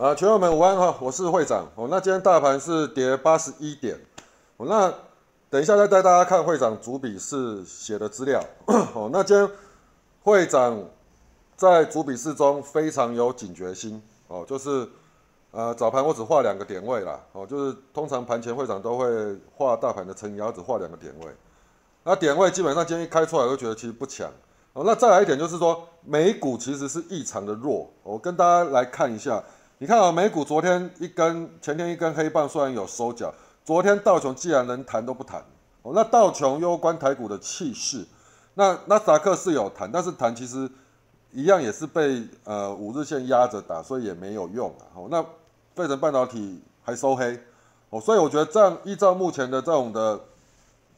啊，群友们午安哈，我是会长哦。那今天大盘是跌八十一点，哦，那等一下再带大家看会长主笔是写的资料 哦。那今天会长在主笔示中非常有警觉心哦，就是呃早盘我只画两个点位啦哦，就是通常盘前会长都会画大盘的撑腰，只画两个点位，那点位基本上今天一开出来，我就觉得其实不强哦。那再来一点就是说美股其实是异常的弱，我跟大家来看一下。你看啊，美股昨天一根，前天一根黑棒，虽然有收脚，昨天道琼既然能弹都不弹哦。那道琼攸关台股的气势，那纳斯达克是有弹，但是弹其实一样也是被呃五日线压着打，所以也没有用啊。哦，那费城半导体还收黑哦，所以我觉得这样依照目前的这种的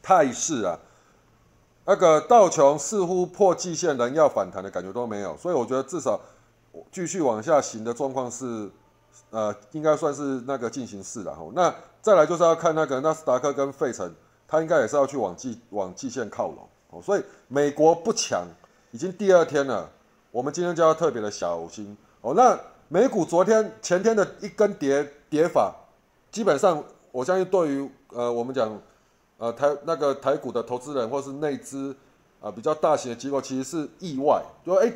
态势啊，那个道琼似乎破季线人要反弹的感觉都没有，所以我觉得至少。继续往下行的状况是，呃，应该算是那个进行式了哈。那再来就是要看那个纳斯达克跟费城，它应该也是要去往季往季线靠拢哦。所以美国不强，已经第二天了，我们今天就要特别的小心哦。那美股昨天前天的一根跌跌法，基本上我相信对于呃我们讲呃台那个台股的投资人或是内资啊比较大型的机构，其实是意外，就说哎。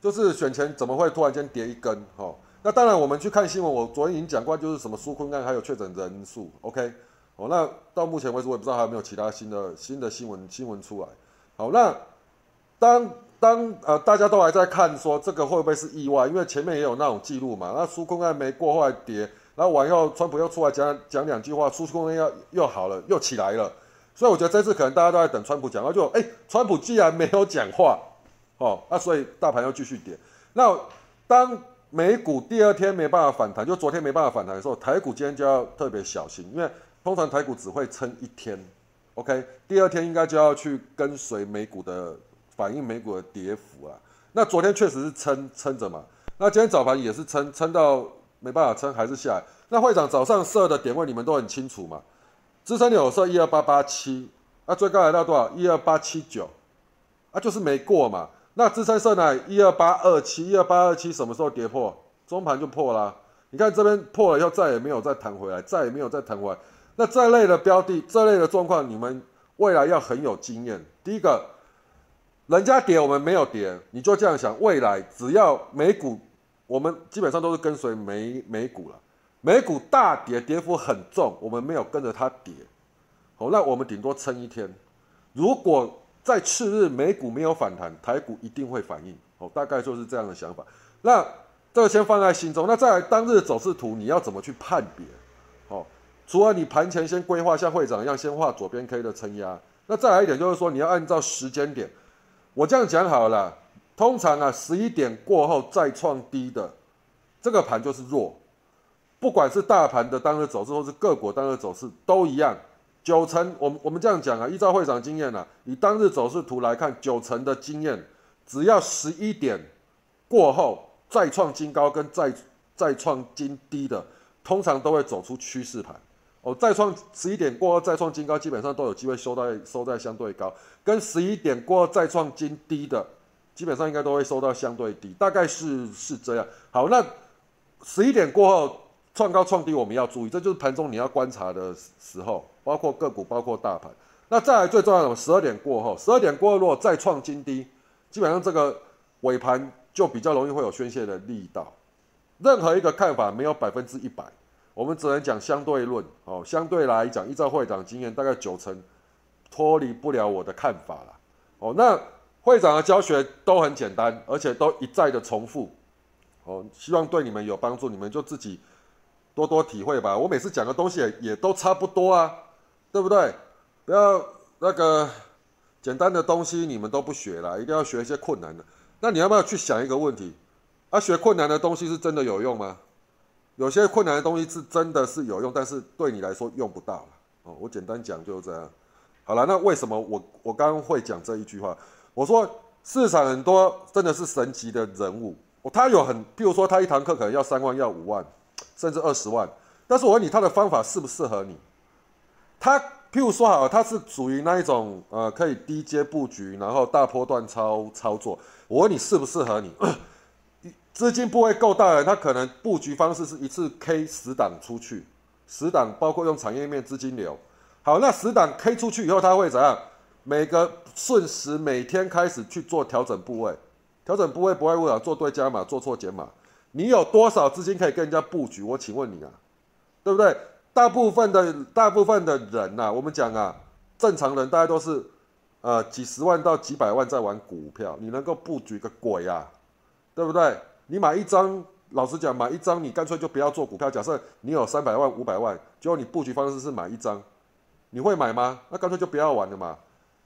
就是选前怎么会突然间跌一根？哈，那当然我们去看新闻，我昨天已经讲过，就是什么苏坤案还有确诊人数，OK，哦，那到目前为止我也不知道还有没有其他新的新的新闻新闻出来。好，那当当呃大家都还在看说这个会不会是意外？因为前面也有那种记录嘛，那苏坤案没过后来跌，然后完后川普又出来讲讲两句话，苏坤案要又好了又起来了，所以我觉得这次可能大家都在等川普讲话，就哎，川普既然没有讲话。哦，那所以大盘要继续跌。那当美股第二天没办法反弹，就昨天没办法反弹的时候，台股今天就要特别小心，因为通常台股只会撑一天，OK，第二天应该就要去跟随美股的反映美股的跌幅啊。那昨天确实是撑撑着嘛，那今天早盘也是撑撑到没办法撑，还是下来。那会长早上设的点位你们都很清楚嘛？支撑有设一二八八七，那最高来到多少？一二八七九，啊，就是没过嘛。那支撑色呢？一二八二七，一二八二七什么时候跌破？中盘就破了。你看这边破了以后，再也没有再弹回来，再也没有再弹回来。那这类的标的，这类的状况，你们未来要很有经验。第一个，人家跌我们没有跌，你就这样想，未来只要美股，我们基本上都是跟随美美股了。美股大跌，跌幅很重，我们没有跟着它跌。好，那我们顶多撑一天。如果在次日美股没有反弹，台股一定会反应哦，大概就是这样的想法。那这个先放在心中。那再来当日走势图，你要怎么去判别？哦，除了你盘前先规划像会长一样，先画左边 K 的撑压。那再来一点就是说，你要按照时间点。我这样讲好了，通常啊，十一点过后再创低的这个盘就是弱，不管是大盘的当日走势，或是个股当日走势都一样。九成，我们我们这样讲啊，依照会长经验呢，以当日走势图来看，九成的经验，只要十一点过后再创新高跟再再创新低的，通常都会走出趋势盘。哦，再创十一点过后再创新高，基本上都有机会收在收在相对高，跟十一点过后再创新低的，基本上应该都会收到相对低，大概是是这样。好，那十一点过后。创高创低，我们要注意，这就是盘中你要观察的时候，包括个股，包括大盘。那再来最重要的，十二点过后，十二点过后如果再创新低，基本上这个尾盘就比较容易会有宣泄的力道。任何一个看法没有百分之一百，我们只能讲相对论哦。相对来讲，依照会长经验，大概九成脱离不了我的看法了哦。那会长的教学都很简单，而且都一再的重复哦，希望对你们有帮助，你们就自己。多多体会吧，我每次讲的东西也也都差不多啊，对不对？不要那个简单的东西你们都不学了，一定要学一些困难的。那你要不要去想一个问题？啊，学困难的东西是真的有用吗？有些困难的东西是真的是有用，但是对你来说用不到了。哦，我简单讲就是这样。好了，那为什么我我刚刚会讲这一句话？我说市场很多真的是神级的人物，他有很，譬如说他一堂课可能要三万，要五万。甚至二十万，但是我问你，他的方法适不适合你？他譬如说好，他是属于那一种呃，可以低阶布局，然后大波段操操作。我问你适不适合你？资金部位够大的，他可能布局方式是一次 K 十档出去，十档包括用产业面资金流。好，那十档 K 出去以后，他会怎样？每个瞬时每天开始去做调整部位，调整部位不会为了做对加码，做错减码。你有多少资金可以跟人家布局？我请问你啊，对不对？大部分的大部分的人呐，我们讲啊，正常人大家都是呃几十万到几百万在玩股票，你能够布局个鬼啊，对不对？你买一张，老实讲，买一张你干脆就不要做股票。假设你有三百万、五百万，结果你布局方式是买一张，你会买吗？那干脆就不要玩了嘛。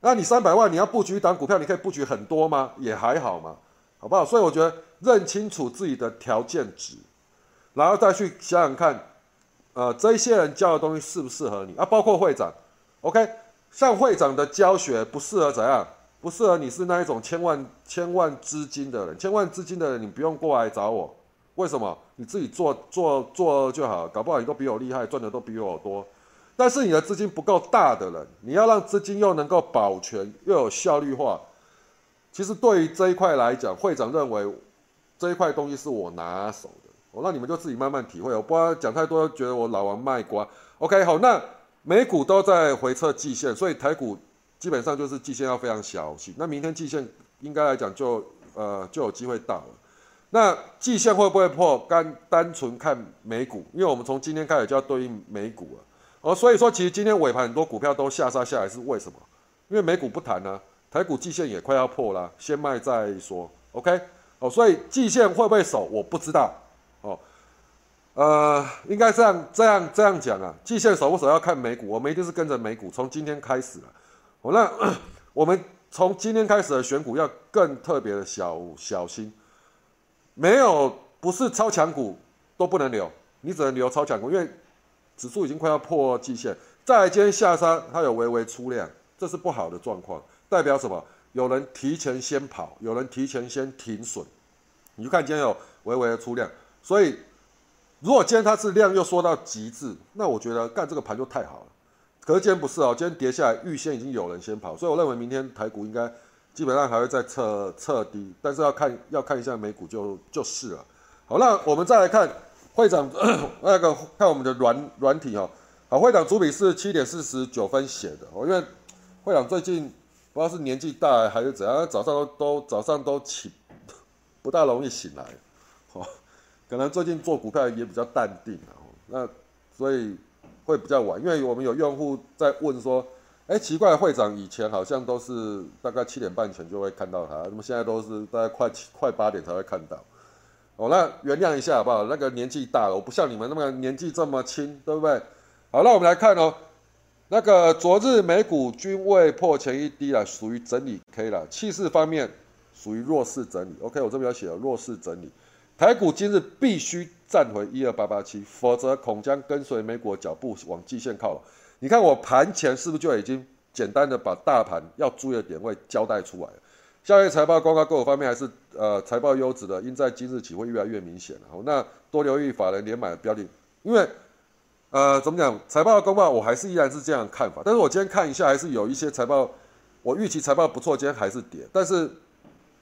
那你三百万你要布局一档股票，你可以布局很多吗？也还好嘛，好不好？所以我觉得认清楚自己的条件值，然后再去想想看，呃，这些人教的东西适不适合你啊？包括会长，OK，像会长的教学不适合怎样？不适合你是那一种千万千万资金的人，千万资金的人你不用过来找我，为什么？你自己做做做就好，搞不好你都比我厉害，赚的都比我多。但是你的资金不够大的人，你要让资金又能够保全又有效率化，其实对于这一块来讲，会长认为这一块东西是我拿手的，我让你们就自己慢慢体会。我不要讲太多，觉得我老王卖瓜。OK，好，那美股都在回测季线，所以台股基本上就是季线要非常小心。那明天季线应该来讲就呃就有机会到了。那季线会不会破？单单纯看美股，因为我们从今天开始就要对应美股了。哦，所以说其实今天尾盘很多股票都下杀下来，是为什么？因为美股不谈呢，台股季线也快要破了，先卖再说。OK，哦，所以季线会不会守，我不知道。哦，呃，应该这样这样这样讲啊，季线守不守要看美股，我们一定是跟着美股，从今天开始了。哦，那 我们从今天开始的选股要更特别的小小心，没有不是超强股都不能留，你只能留超强股，因为。指数已经快要破季线，再今天下山，它有微微出量，这是不好的状况，代表什么？有人提前先跑，有人提前先停损。你就看今天有微微的出量，所以如果今天它是量又缩到极致，那我觉得干这个盘就太好了。可是今天不是哦，今天跌下来，预先已经有人先跑，所以我认为明天台股应该基本上还会再测测低，但是要看要看一下美股就就是了。好，那我们再来看。会长，那个看我们的软软体哦，好，会长主笔是七点四十九分写的哦，因为会长最近不知道是年纪大还是怎样，早上都都早上都起不大容易醒来，哦，可能最近做股票也比较淡定啊，那所以会比较晚，因为我们有用户在问说，哎，奇怪，会长以前好像都是大概七点半前就会看到他，那么现在都是大概快七快八点才会看到？哦，那原谅一下好不好？那个年纪大了，我不像你们那么年纪这么轻，对不对？好，那我们来看哦，那个昨日美股均未破前一低了，属于整理 K 了。气势方面属于弱势整理。OK，我这边要写了弱势整理。台股今日必须站回一二八八七，否则恐将跟随美股脚步往季线靠了。你看我盘前是不是就已经简单的把大盘要注意的点位交代出来了？下月财报公告各个方面还是呃财报优质的，应在今日起会越来越明显好，那多留意法人连买标的，因为呃怎么讲财报的公告我还是依然是这样看法，但是我今天看一下还是有一些财报，我预期财报不错，今天还是跌。但是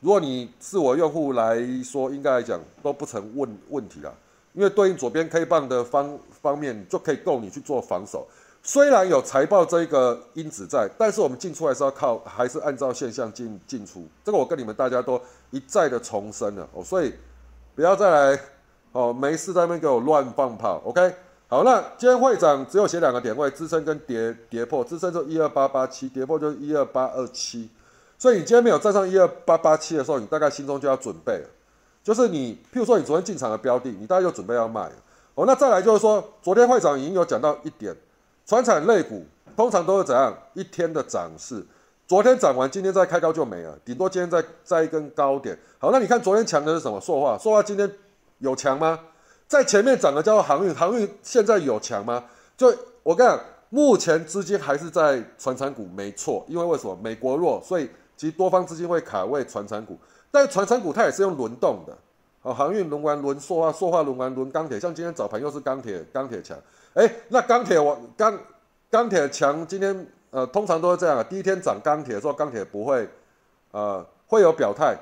如果你是我用户来说，应该来讲都不成问问题了，因为对应左边 K 棒的方方面就可以够你去做防守。虽然有财报这一个因子在，但是我们进出还是要靠，还是按照现象进进出。这个我跟你们大家都一再的重申了哦，所以不要再来哦，没事在那边给我乱放炮。OK，好，那今天会长只有写两个点位，支撑跟跌跌破，支撑就一二八八七，跌破就一二八二七。所以你今天没有站上一二八八七的时候，你大概心中就要准备了，就是你譬如说你昨天进场的标的，你大概就准备要卖了哦。那再来就是说，昨天会长已经有讲到一点。船产类股通常都是怎样一天的涨势？昨天涨完，今天再开高就没了，顶多今天再再一根高点。好，那你看昨天强的是什么？塑化，塑化今天有强吗？在前面涨的叫做航运，航运现在有强吗？就我跟你讲，目前资金还是在船产股，没错。因为为什么？美国弱，所以其实多方资金会卡位船产股。但是船产股它也是用轮动的，好，航运轮完轮塑化，塑化轮完轮钢铁，像今天早盘又是钢铁，钢铁强。哎，那钢铁我钢钢铁强，今天呃通常都是这样啊。第一天涨钢铁的时候，钢铁不会呃会有表态，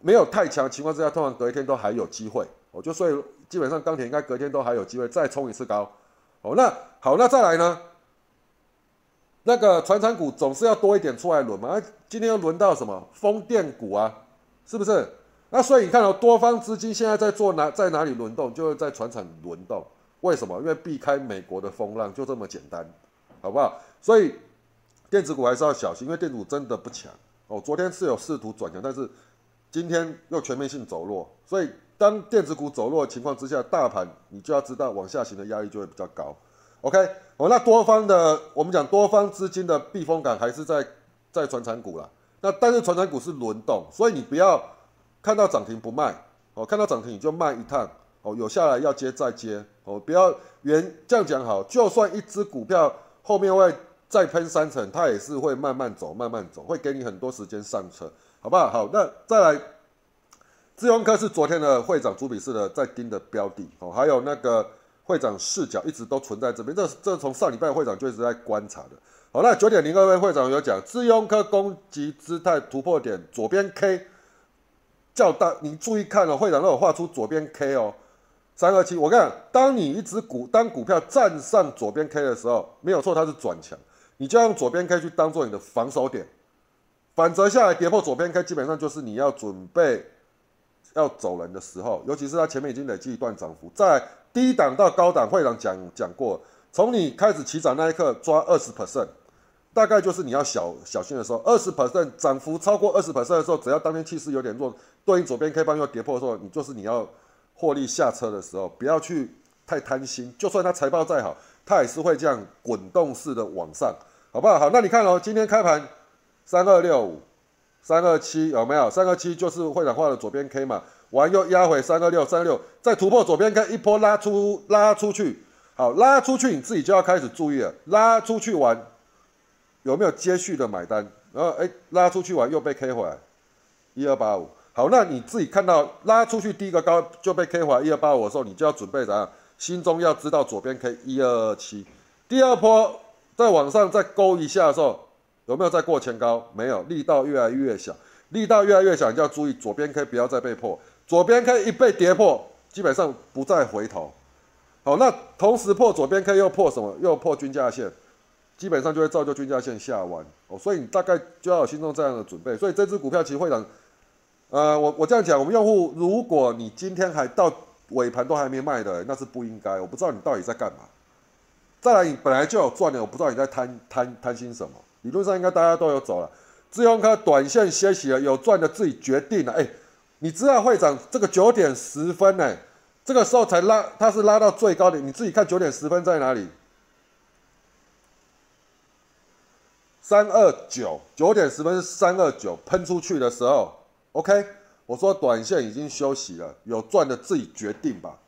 没有太强情况之下，通常隔一天都还有机会。哦，就所以基本上钢铁应该隔天都还有机会再冲一次高。哦，那好，那再来呢？那个船产股总是要多一点出来轮嘛？今天又轮到什么风电股啊？是不是？那所以你看到多方资金现在在做哪，在哪里轮动？就是在船产轮动。为什么？因为避开美国的风浪，就这么简单，好不好？所以电子股还是要小心，因为电子股真的不强哦。昨天是有试图转强，但是今天又全面性走弱。所以当电子股走弱的情况之下，大盘你就要知道往下行的压力就会比较高。OK，哦，那多方的我们讲多方资金的避风港还是在在传产股啦。那但是传产股是轮动，所以你不要看到涨停不卖哦，看到涨停你就卖一趟哦，有下来要接再接哦，不要原这样讲好，就算一只股票后面会再喷三成，它也是会慢慢走，慢慢走，会给你很多时间上车，好不好？好，那再来，智用科是昨天的会长朱比士的在盯的标的哦，还有那个。会长视角一直都存在这边，这这从上礼拜会长就一直在观察的。好，那九点零二位会长有讲，智庸科攻击姿态突破点，左边 K 较大，你注意看哦，会长都有画出左边 K 哦，三二七。我看，当你一只股当股票站上左边 K 的时候，没有错，它是转强，你就用左边 K 去当做你的防守点，反折下来跌破左边 K，基本上就是你要准备要走人的时候，尤其是它前面已经累积一段涨幅，在。低档到高档，会长讲讲过，从你开始起涨那一刻抓二十 percent，大概就是你要小小心的时候，二十 percent 涨幅超过二十 percent 的时候，只要当天气势有点弱，对应左边 K 棒又跌破的时候，你就是你要获利下车的时候，不要去太贪心，就算它财报再好，它也是会这样滚动式的往上，好不好？好，那你看哦，今天开盘三二六五、三二七有没有？三二七就是会长画的左边 K 嘛。完又压回三二六三六，再突破左边 K 一波拉出拉出去，好拉出去你自己就要开始注意了，拉出去玩有没有接续的买单？然后哎拉出去玩又被 K 回来一二八五，好那你自己看到拉出去第一个高就被 K 回来一二八五的时候，你就要准备怎样？心中要知道左边 K 一二二七，第二波再往上再勾一下的时候，有没有再过前高？没有，力道越来越小，力道越来越小，你就要注意左边 K 不要再被破。左边 K 一被跌破，基本上不再回头。好，那同时破左边 K 又破什么？又破均价线，基本上就会造就均价线下弯。哦，所以你大概就要有心中这样的准备。所以这只股票其实会长，呃，我我这样讲，我们用户，如果你今天还到尾盘都还没卖的，那是不应该。我不知道你到底在干嘛。再来，你本来就有赚的，我不知道你在贪贪贪心什么。理论上应该大家都有走了，自用科短线歇息了，有赚的自己决定了。哎。你知道会长这个九点十分呢？这个时候才拉，它是拉到最高点。你自己看九点十分在哪里？三二九，九点十分是三二九喷出去的时候。OK，我说短线已经休息了，有赚的自己决定吧。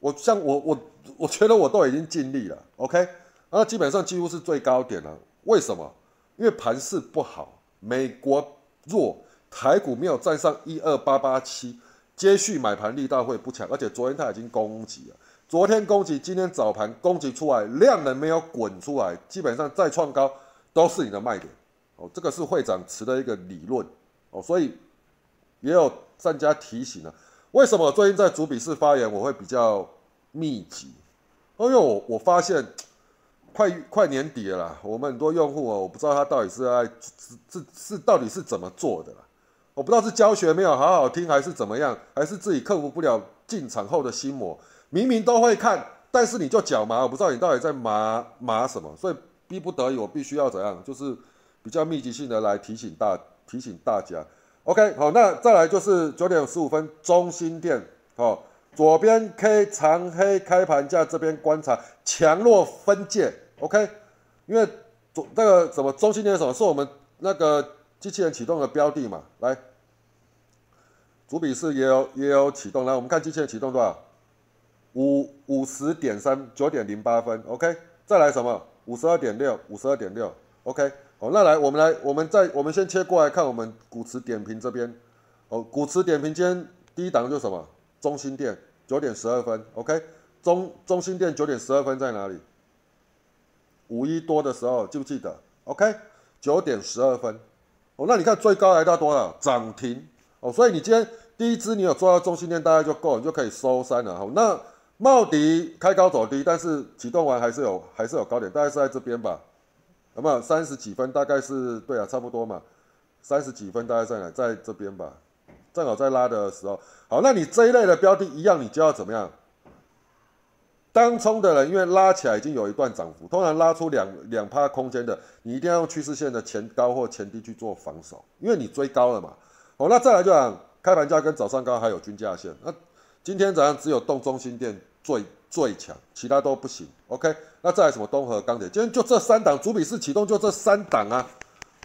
我像我我我觉得我都已经尽力了。OK，那基本上几乎是最高点了。为什么？因为盘势不好，美国弱。台股没有站上一二八八七，接续买盘力道会不强，而且昨天它已经攻击了，昨天攻击，今天早盘攻击出来，量能没有滚出来，基本上再创高都是你的卖点哦，这个是会长持的一个理论哦，所以也有专家提醒了，为什么最近在主笔试发言我会比较密集？因为我我发现。快快年底了啦，我们很多用户哦，我不知道他到底是在是是是到底是怎么做的啦，我不知道是教学没有好好听，还是怎么样，还是自己克服不了进场后的心魔。明明都会看，但是你就脚麻，我不知道你到底在麻麻什么，所以逼不得已我必须要怎样，就是比较密集性的来提醒大提醒大家。OK，好，那再来就是九点十五分中心店，好。左边 K 长黑开盘价这边观察强弱分界，OK，因为左那个什么中心点什么是我们那个机器人启动的标的嘛，来，主笔是也有也有启动，来我们看机器人启动多少，五五十点三九点零八分，OK，再来什么？五十二点六五十二点六，OK，好，那来我们来我们再我们先切过来看我们古池点评这边，哦，古池点评今天第一档就是什么？中心店九点十二分，OK，中中心店九点十二分在哪里？五一多的时候记不记得？OK，九点十二分，哦，那你看最高来到多少？涨停哦，所以你今天第一支你有做到中心点大概就够，你就可以收山了。好，那茂迪开高走低，但是启动完还是有还是有高点，大概是在这边吧，有没有三十几分？大概是对啊，差不多嘛，三十几分大概在哪？在这边吧，正好在拉的时候。好，那你这一类的标的，一样你就要怎么样？当冲的人，因为拉起来已经有一段涨幅，通常拉出两两趴空间的，你一定要用趋势线的前高或前低去做防守，因为你追高了嘛。好，那再来就讲开盘价跟早上高还有均价线。那今天早上只有动中心店最最强，其他都不行。OK，那再来什么东河钢铁，今天就这三档主笔式启动就这三档啊。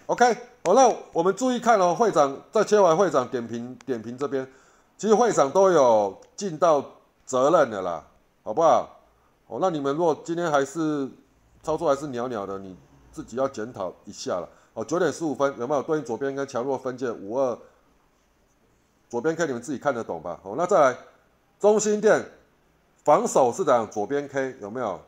OK，好，那我们注意看哦，会长在切完会长点评点评这边，其实会长都有尽到责任的啦，好不好？哦，那你们如果今天还是操作还是袅袅的，你自己要检讨一下了。哦，九点十五分有没有对应左边跟强弱分界五二？左边 K 你们自己看得懂吧？哦，那再来中心店防守是样？左边 K 有没有？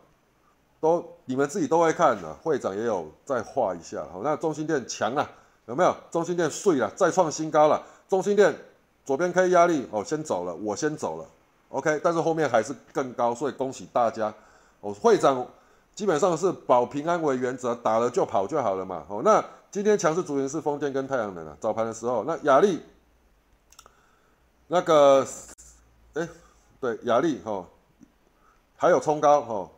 都你们自己都会看的，会长也有再画一下。好，那中心店强了有没有？中心店碎了，再创新高了。中心店左边 K 压力哦，先走了，我先走了。OK，但是后面还是更高，所以恭喜大家。哦，会长基本上是保平安为原则，打了就跑就好了嘛。哦，那今天强势主人是风电跟太阳能啊。早盘的时候，那雅力，那个，哎，对，雅力哈，还有冲高哈，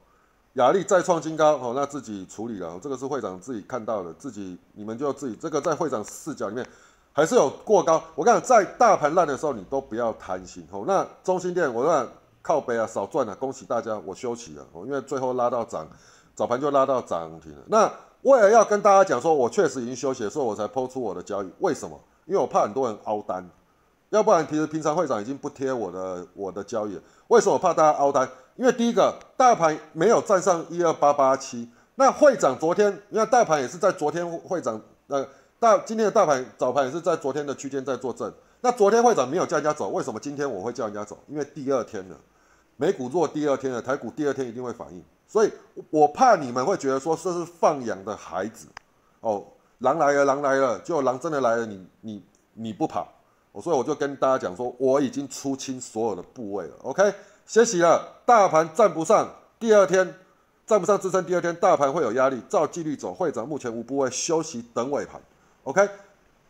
雅力再创新高哦，那自己处理了，这个是会长自己看到的，自己你们就自己这个在会长视角里面。还是有过高，我跟你讲，在大盘烂的时候，你都不要贪心哦。那中心店，我讲靠背啊，少赚了，恭喜大家，我休息了哦，因为最后拉到涨，早盘就拉到涨停了。那为了要跟大家讲说，我确实已经休息了，所以我才抛出我的交易。为什么？因为我怕很多人凹单，要不然其实平常会长已经不贴我的我的交易了。为什么怕大家凹单？因为第一个，大盘没有站上一二八八七，那会长昨天，你看大盘也是在昨天会长呃。大今天的大盘早盘也是在昨天的区间在做证，那昨天会长没有叫人家走，为什么今天我会叫人家走？因为第二天了，美股弱，第二天了，台股第二天一定会反应，所以我怕你们会觉得说这是放养的孩子，哦，狼来了，狼来了，就狼真的来了，你你你不跑，我所以我就跟大家讲说，我已经出清所有的部位了，OK，歇息了，大盘站不上，第二天站不上支撑，第二天大盘会有压力，照纪律走，会长目前无部位休息等尾盘。OK，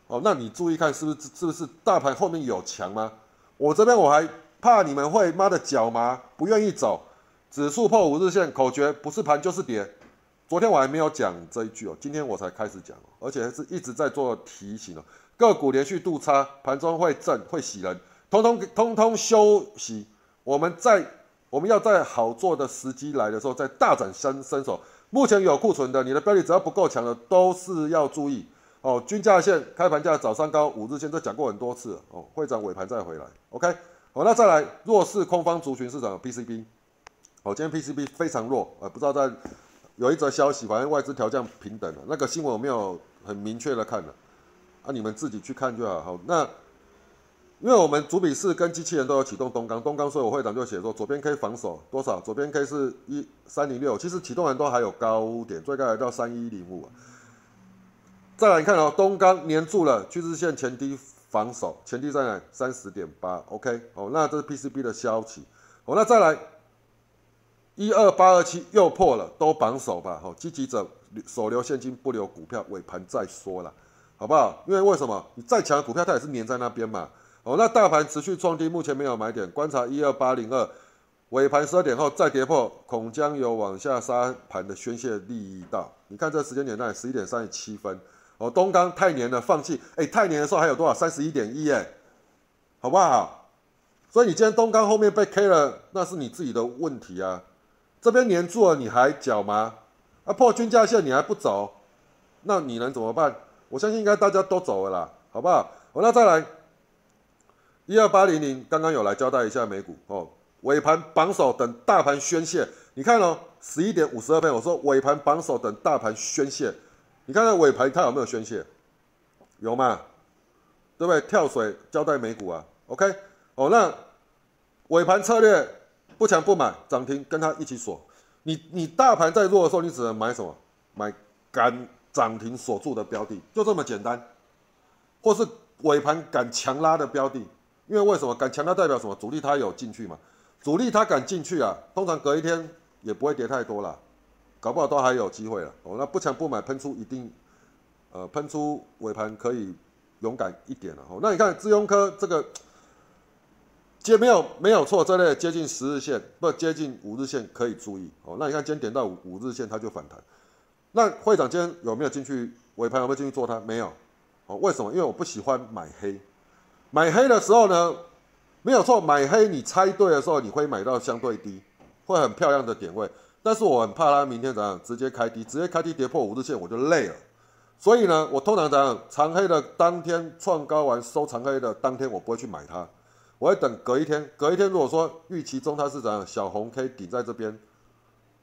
哦，那你注意看，是不是是不是大盘后面有强吗？我这边我还怕你们会妈的脚麻，不愿意走，指数破五日线，口诀不是盘就是跌。昨天我还没有讲这一句哦，今天我才开始讲哦，而且是一直在做提醒哦。个股连续度差，盘中会震会洗人，通通通通休息。我们在我们要在好做的时机来的时候，再大展身身手。目前有库存的，你的标的只要不够强的，都是要注意。哦，均价线开盘价早上高，五日线都讲过很多次哦。会长尾盘再回来，OK。好，那再来弱势空方族群市场 PCB。哦，今天 PCB 非常弱，呃，不知道在有一则消息，反正外资调降平等了，那个新闻我没有很明确的看了，啊，你们自己去看就好。好，那因为我们主笔式跟机器人都有启动东钢，东钢所以我会长就写说，左边 K 防守多少？左边 K 是一三零六，其实启动完都还有高点，最高来到三一零五啊。再来看哦，东钢粘住了趋势线前低防守，前低在哪？三十点八，OK，哦，那这是 PCB 的消息。哦，那再来一二八二七又破了，都绑手吧，哦，积极者手留现金不留股票，尾盘再说了，好不好？因为为什么？你再强的股票它也是粘在那边嘛。哦，那大盘持续创低，目前没有买点，观察一二八零二尾盘十二点后再跌破，恐将有往下杀盘的宣泄力道。你看这时间点在十一点三十七分。哦，东钢太黏了，放弃。哎，太黏的时候还有多少？三十一点一，哎，好不好？所以你今天东钢后面被 K 了，那是你自己的问题啊。这边黏住了，你还缴吗？啊，破均价线你还不走，那你能怎么办？我相信应该大家都走了啦，好不好？哦，那再来，一二八零零，刚刚有来交代一下美股哦，尾盘榜首等大盘宣泄。你看哦，十一点五十二分，我说尾盘榜首等大盘宣泄。你看看尾盘它有没有宣泄？有嘛？对不对？跳水交代美股啊，OK？哦，那尾盘策略不强不买，涨停跟它一起锁。你你大盘在弱的时候，你只能买什么？买敢涨停锁住的标的，就这么简单。或是尾盘敢强拉的标的，因为为什么敢强拉代表什么？主力它有进去嘛，主力它敢进去啊，通常隔一天也不会跌太多了，搞不好都还有机会了。哦，那不强不买喷出一定，呃，喷出尾盘可以勇敢一点了。哦，那你看资庸科这个接没有没有错，这类接近十日线不接近五日线可以注意。哦，那你看今天点到五五日线它就反弹。那会长今天有没有进去尾盘有没有进去做它？没有。哦，为什么？因为我不喜欢买黑。买黑的时候呢，没有错，买黑你猜对的时候，你会买到相对低，会很漂亮的点位。但是我很怕它明天怎样直接开低，直接开低跌破五日线我就累了。所以呢，我通常怎样长黑的当天创高完收长黑的当天，我不会去买它，我会等隔一天。隔一天如果说预期中它是怎样小红 K 顶在这边，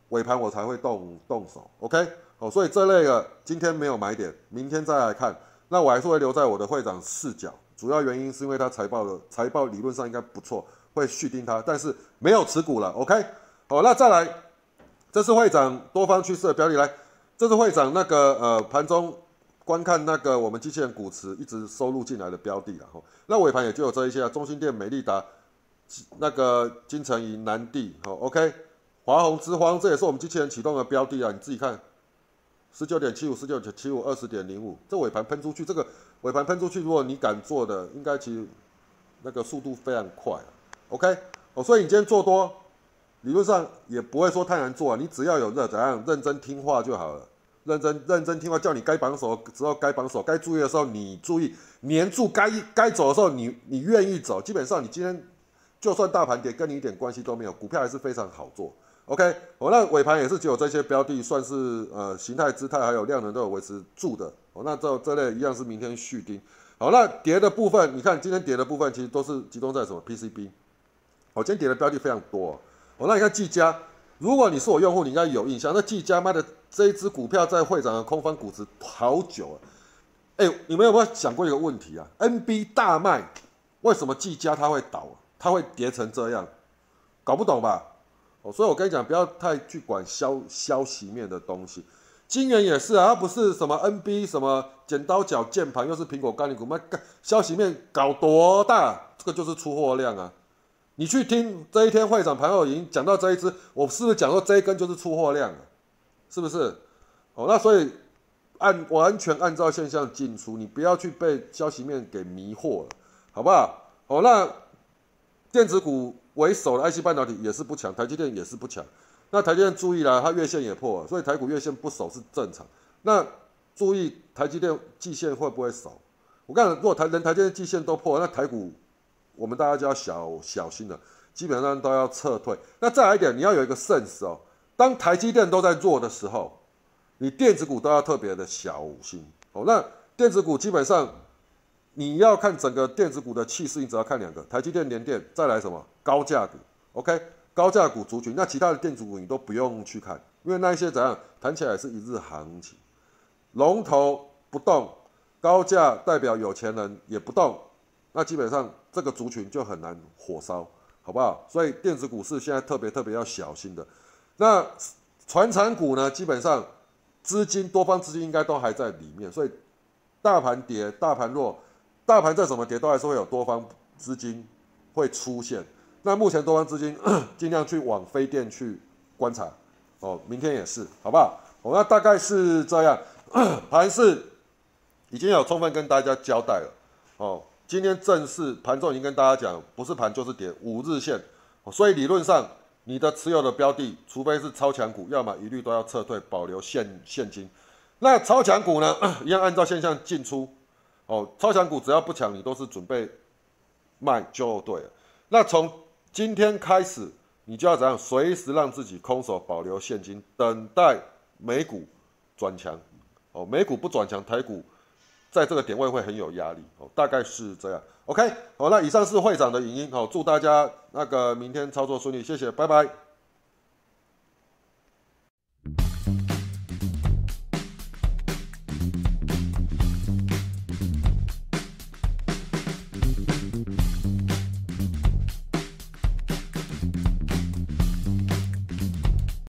尾盘我才会动动手。OK。哦，所以这类的今天没有买点，明天再来看。那我还是会留在我的会长视角，主要原因是因为他财报的财报理论上应该不错，会续订它，但是没有持股了。OK，好，那再来，这是会长多方趋势的标的，来，这是会长那个呃盘中观看那个我们机器人股池一直收入进来的标的了。吼，那尾盘也就有这一些啊，中心店、美利达、那个金城银、南地，好，OK，华宏之荒，这也是我们机器人启动的标的啊，你自己看。十九点七五，十九点七五，二十点零五，这尾盘喷出去，这个尾盘喷出去，如果你敢做的，应该其实那个速度非常快。OK，哦，所以你今天做多，理论上也不会说太难做啊，你只要有热怎样认真听话就好了，认真认真听话，叫你该绑手时候该绑手，该注意的时候你注意，黏住该该走的时候你你愿意走，基本上你今天就算大盘跌，跟你一点关系都没有，股票还是非常好做。OK，哦，那尾盘也是只有这些标的算是呃形态、姿态还有量能都有维持住的。哦，那这这类一样是明天续盯。好，那跌的部分，你看今天跌的部分其实都是集中在什么 PCB。哦，今天跌的标的非常多。我那你看技嘉，如果你是我用户，你应该有印象。那技嘉卖的这一只股票在会长的空方股值好久了。哎，你们有没有想过一个问题啊？NB 大卖，为什么技嘉它会倒？它会跌成这样？搞不懂吧？哦，所以我跟你讲，不要太去管消消息面的东西。金元也是啊，它不是什么 NB 什么剪刀脚键盘，又是苹果概念股，那消息面搞多大？这个就是出货量啊。你去听这一天会长盘后已经讲到这一支，我是不是讲说这一根就是出货量？是不是？哦，那所以按完全按照现象进出，你不要去被消息面给迷惑了，好不好？哦，那电子股。为首的 IC 半导体也是不强，台积电也是不强。那台积电注意了，它月线也破了，所以台股月线不守是正常。那注意台积电季线会不会守？我讲，如果台连台积电季线都破，那台股我们大家就要小小心了，基本上都要撤退。那再来一点，你要有一个 sense 哦，当台积电都在弱的时候，你电子股都要特别的小心哦。那电子股基本上。你要看整个电子股的气势，你只要看两个：台积电、联电，再来什么高价股？OK，高价股族群。那其他的电子股你都不用去看，因为那一些怎样谈起来是一日行情，龙头不动，高价代表有钱人也不动，那基本上这个族群就很难火烧，好不好？所以电子股是现在特别特别要小心的。那传产股呢？基本上资金多方资金应该都还在里面，所以大盘跌，大盘弱。大盘再怎么跌，都还是会有多方资金会出现。那目前多方资金 尽量去往非电去观察哦，明天也是，好不好？哦，那大概是这样。盘是已经有充分跟大家交代了哦。今天正式盘中已经跟大家讲，不是盘就是跌，五日线。所以理论上，你的持有的标的，除非是超强股，要么一律都要撤退，保留现现金。那超强股呢，一样按照现象进出。哦，超强股只要不强，你都是准备卖就对了。那从今天开始，你就要怎样？随时让自己空手保留现金，等待美股转强。哦，美股不转强，台股在这个点位会很有压力。哦，大概是这样。OK，好，那以上是会长的影音。好，祝大家那个明天操作顺利，谢谢，拜拜。